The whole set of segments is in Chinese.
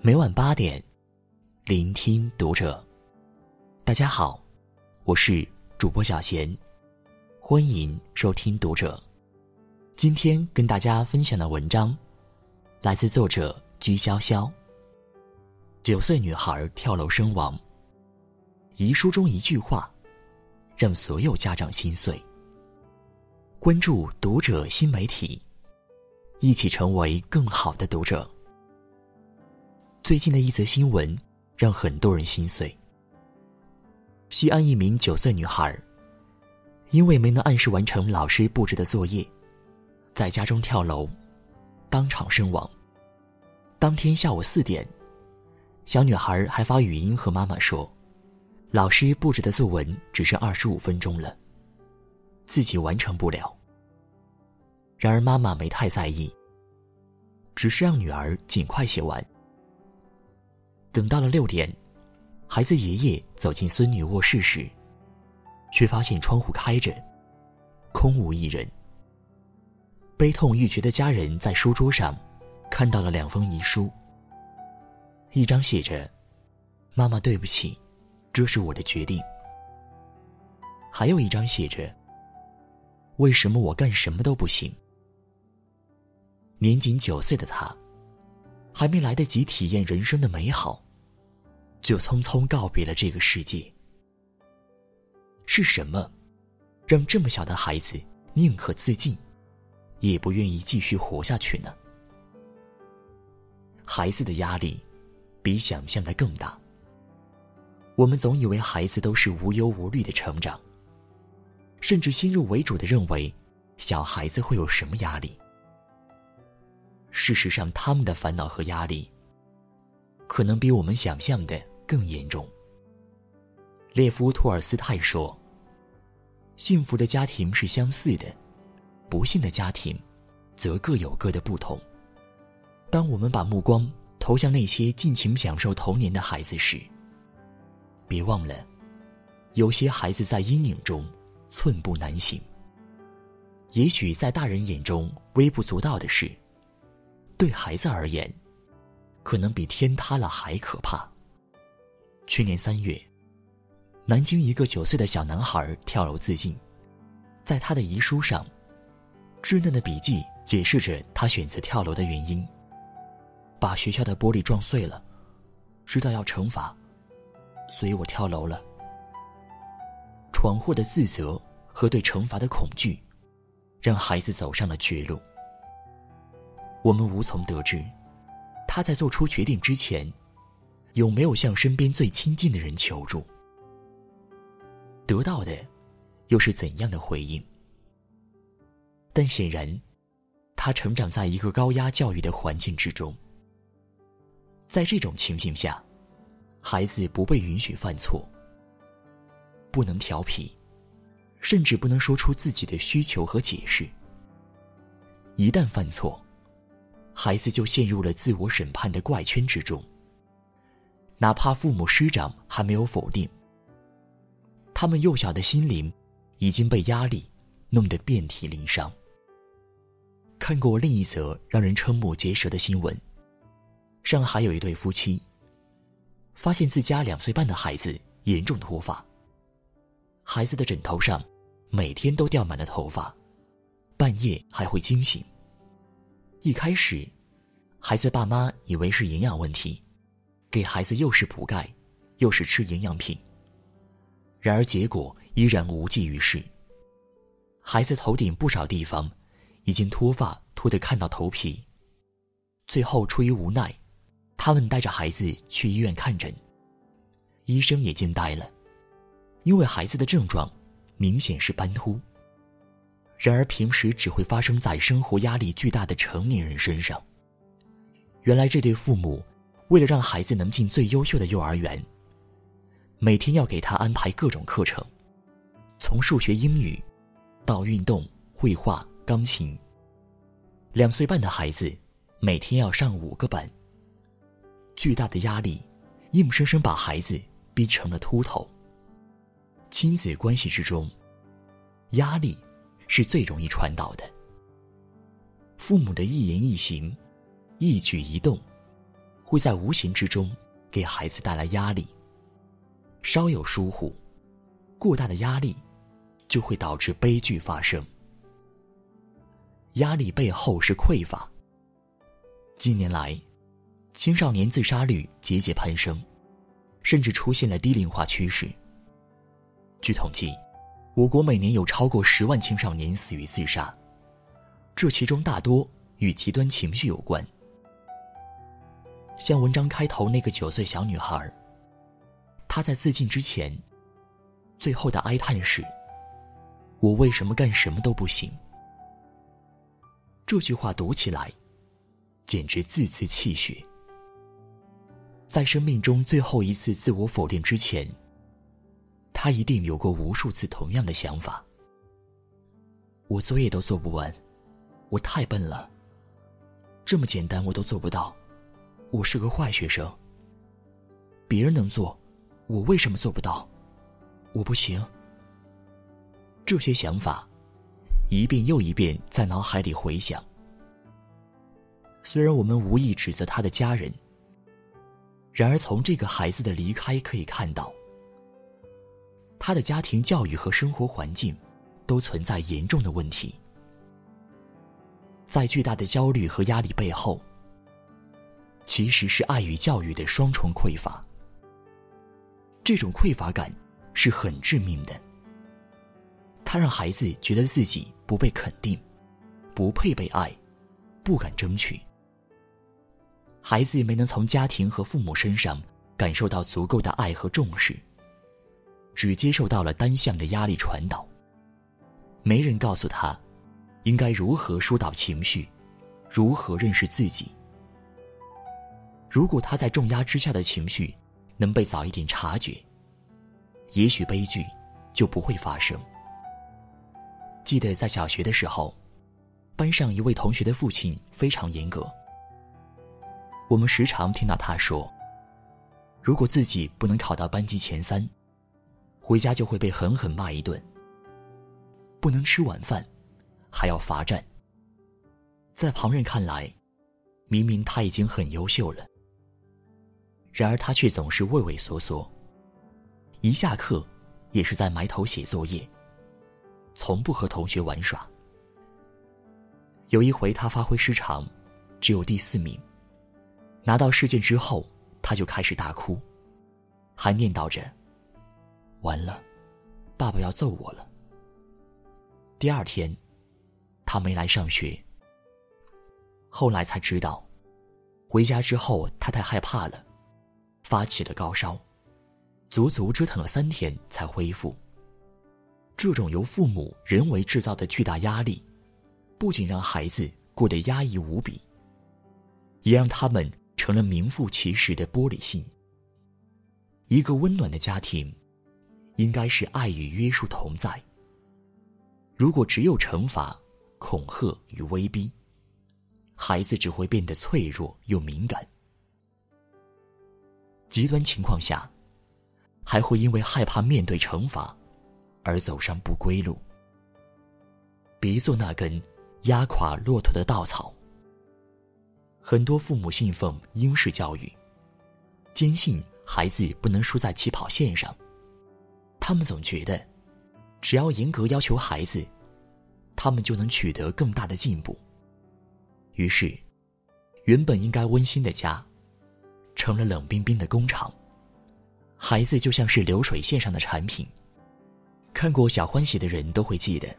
每晚八点，聆听读者。大家好，我是主播小贤，欢迎收听读者。今天跟大家分享的文章，来自作者居潇潇。九岁女孩跳楼身亡，遗书中一句话，让所有家长心碎。关注读者新媒体，一起成为更好的读者。最近的一则新闻让很多人心碎。西安一名九岁女孩，因为没能按时完成老师布置的作业，在家中跳楼，当场身亡。当天下午四点，小女孩还发语音和妈妈说：“老师布置的作文只剩二十五分钟了，自己完成不了。”然而妈妈没太在意，只是让女儿尽快写完。等到了六点，孩子爷爷走进孙女卧室时，却发现窗户开着，空无一人。悲痛欲绝的家人在书桌上看到了两封遗书，一张写着：“妈妈对不起，这是我的决定。”还有一张写着：“为什么我干什么都不行？”年仅九岁的他，还没来得及体验人生的美好。就匆匆告别了这个世界。是什么，让这么小的孩子宁可自尽，也不愿意继续活下去呢？孩子的压力，比想象的更大。我们总以为孩子都是无忧无虑的成长，甚至先入为主的认为，小孩子会有什么压力？事实上，他们的烦恼和压力，可能比我们想象的。更严重。列夫·托尔斯泰说：“幸福的家庭是相似的，不幸的家庭，则各有各的不同。”当我们把目光投向那些尽情享受童年的孩子时，别忘了，有些孩子在阴影中寸步难行。也许在大人眼中微不足道的事，对孩子而言，可能比天塌了还可怕。去年三月，南京一个九岁的小男孩跳楼自尽，在他的遗书上，稚嫩的笔记解释着他选择跳楼的原因：把学校的玻璃撞碎了，知道要惩罚，所以我跳楼了。闯祸的自责和对惩罚的恐惧，让孩子走上了绝路。我们无从得知，他在做出决定之前。有没有向身边最亲近的人求助？得到的又是怎样的回应？但显然，他成长在一个高压教育的环境之中。在这种情境下，孩子不被允许犯错，不能调皮，甚至不能说出自己的需求和解释。一旦犯错，孩子就陷入了自我审判的怪圈之中。哪怕父母师长还没有否定，他们幼小的心灵已经被压力弄得遍体鳞伤。看过另一则让人瞠目结舌的新闻：上海有一对夫妻，发现自家两岁半的孩子严重脱发，孩子的枕头上每天都掉满了头发，半夜还会惊醒。一开始，孩子爸妈以为是营养问题。给孩子又是补钙，又是吃营养品。然而结果依然无济于事。孩子头顶不少地方已经脱发脱得看到头皮。最后出于无奈，他们带着孩子去医院看诊。医生也惊呆了，因为孩子的症状明显是斑秃。然而平时只会发生在生活压力巨大的成年人身上。原来这对父母。为了让孩子能进最优秀的幼儿园，每天要给他安排各种课程，从数学、英语，到运动、绘画、钢琴。两岁半的孩子每天要上五个班。巨大的压力，硬生生把孩子逼成了秃头。亲子关系之中，压力是最容易传导的。父母的一言一行，一举一动。会在无形之中给孩子带来压力。稍有疏忽，过大的压力就会导致悲剧发生。压力背后是匮乏。近年来，青少年自杀率节节攀升，甚至出现了低龄化趋势。据统计，我国每年有超过十万青少年死于自杀，这其中大多与极端情绪有关。像文章开头那个九岁小女孩，她在自尽之前，最后的哀叹是：“我为什么干什么都不行？”这句话读起来，简直字字泣血。在生命中最后一次自我否定之前，他一定有过无数次同样的想法：我作业都做不完，我太笨了。这么简单我都做不到，我是个坏学生。别人能做，我为什么做不到？我不行。这些想法。一遍又一遍在脑海里回响。虽然我们无意指责他的家人，然而从这个孩子的离开可以看到，他的家庭教育和生活环境都存在严重的问题。在巨大的焦虑和压力背后，其实是爱与教育的双重匮乏。这种匮乏感是很致命的。他让孩子觉得自己不被肯定，不配被爱，不敢争取。孩子没能从家庭和父母身上感受到足够的爱和重视，只接受到了单向的压力传导。没人告诉他，应该如何疏导情绪，如何认识自己。如果他在重压之下的情绪能被早一点察觉，也许悲剧就不会发生。记得在小学的时候，班上一位同学的父亲非常严格。我们时常听到他说：“如果自己不能考到班级前三，回家就会被狠狠骂一顿。不能吃晚饭，还要罚站。”在旁人看来，明明他已经很优秀了，然而他却总是畏畏缩缩。一下课，也是在埋头写作业。从不和同学玩耍。有一回，他发挥失常，只有第四名。拿到试卷之后，他就开始大哭，还念叨着：“完了，爸爸要揍我了。”第二天，他没来上学。后来才知道，回家之后他太害怕了，发起了高烧，足足折腾了三天才恢复。这种由父母人为制造的巨大压力，不仅让孩子过得压抑无比，也让他们成了名副其实的玻璃心。一个温暖的家庭，应该是爱与约束同在。如果只有惩罚、恐吓与威逼，孩子只会变得脆弱又敏感。极端情况下，还会因为害怕面对惩罚。而走上不归路。别做那根压垮骆驼的稻草。很多父母信奉英式教育，坚信孩子不能输在起跑线上。他们总觉得，只要严格要求孩子，他们就能取得更大的进步。于是，原本应该温馨的家，成了冷冰冰的工厂。孩子就像是流水线上的产品。看过《小欢喜》的人都会记得，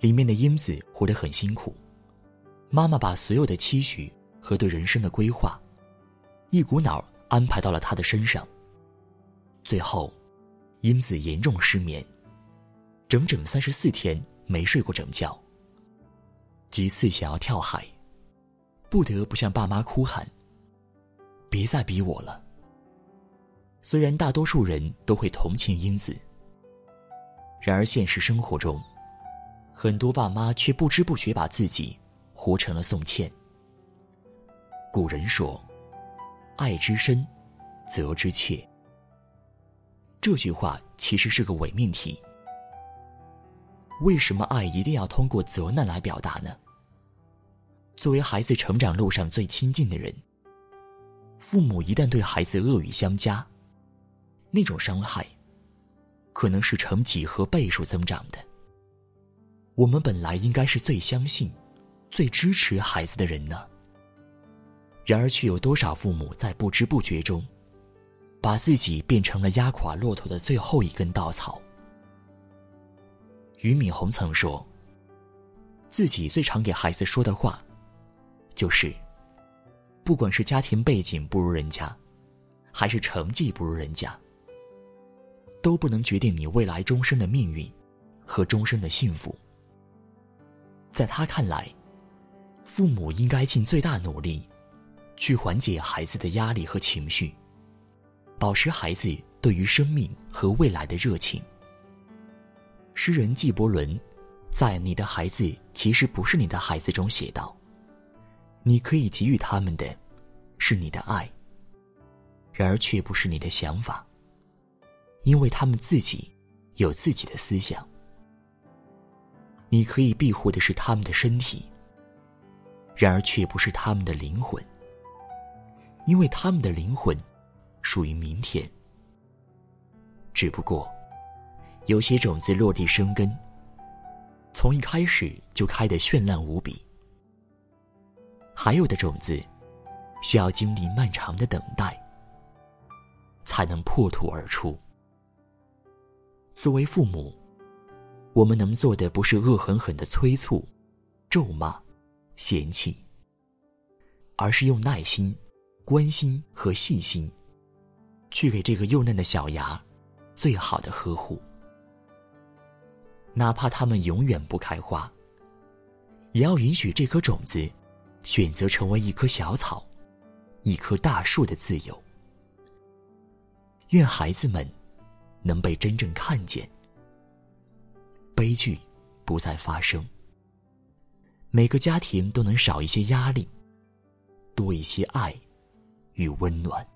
里面的英子活得很辛苦，妈妈把所有的期许和对人生的规划，一股脑安排到了他的身上。最后，英子严重失眠，整整三十四天没睡过整觉。几次想要跳海，不得不向爸妈哭喊：“别再逼我了。”虽然大多数人都会同情英子。然而，现实生活中，很多爸妈却不知不觉把自己活成了宋茜。古人说：“爱之深，责之切。”这句话其实是个伪命题。为什么爱一定要通过责难来表达呢？作为孩子成长路上最亲近的人，父母一旦对孩子恶语相加，那种伤害，可能是成几何倍数增长的。我们本来应该是最相信、最支持孩子的人呢，然而却有多少父母在不知不觉中，把自己变成了压垮骆驼的最后一根稻草？俞敏洪曾说，自己最常给孩子说的话，就是：“不管是家庭背景不如人家，还是成绩不如人家，都不能决定你未来终身的命运和终身的幸福。”在他看来，父母应该尽最大努力，去缓解孩子的压力和情绪，保持孩子对于生命和未来的热情。诗人纪伯伦在《你的孩子其实不是你的孩子》中写道：“你可以给予他们的，是你的爱，然而却不是你的想法，因为他们自己有自己的思想。”你可以庇护的是他们的身体，然而却不是他们的灵魂，因为他们的灵魂属于明天。只不过，有些种子落地生根，从一开始就开得绚烂无比；还有的种子，需要经历漫长的等待，才能破土而出。作为父母。我们能做的不是恶狠狠的催促、咒骂、嫌弃，而是用耐心、关心和细心，去给这个幼嫩的小芽最好的呵护。哪怕它们永远不开花，也要允许这颗种子选择成为一棵小草、一棵大树的自由。愿孩子们能被真正看见。悲剧不再发生，每个家庭都能少一些压力，多一些爱与温暖。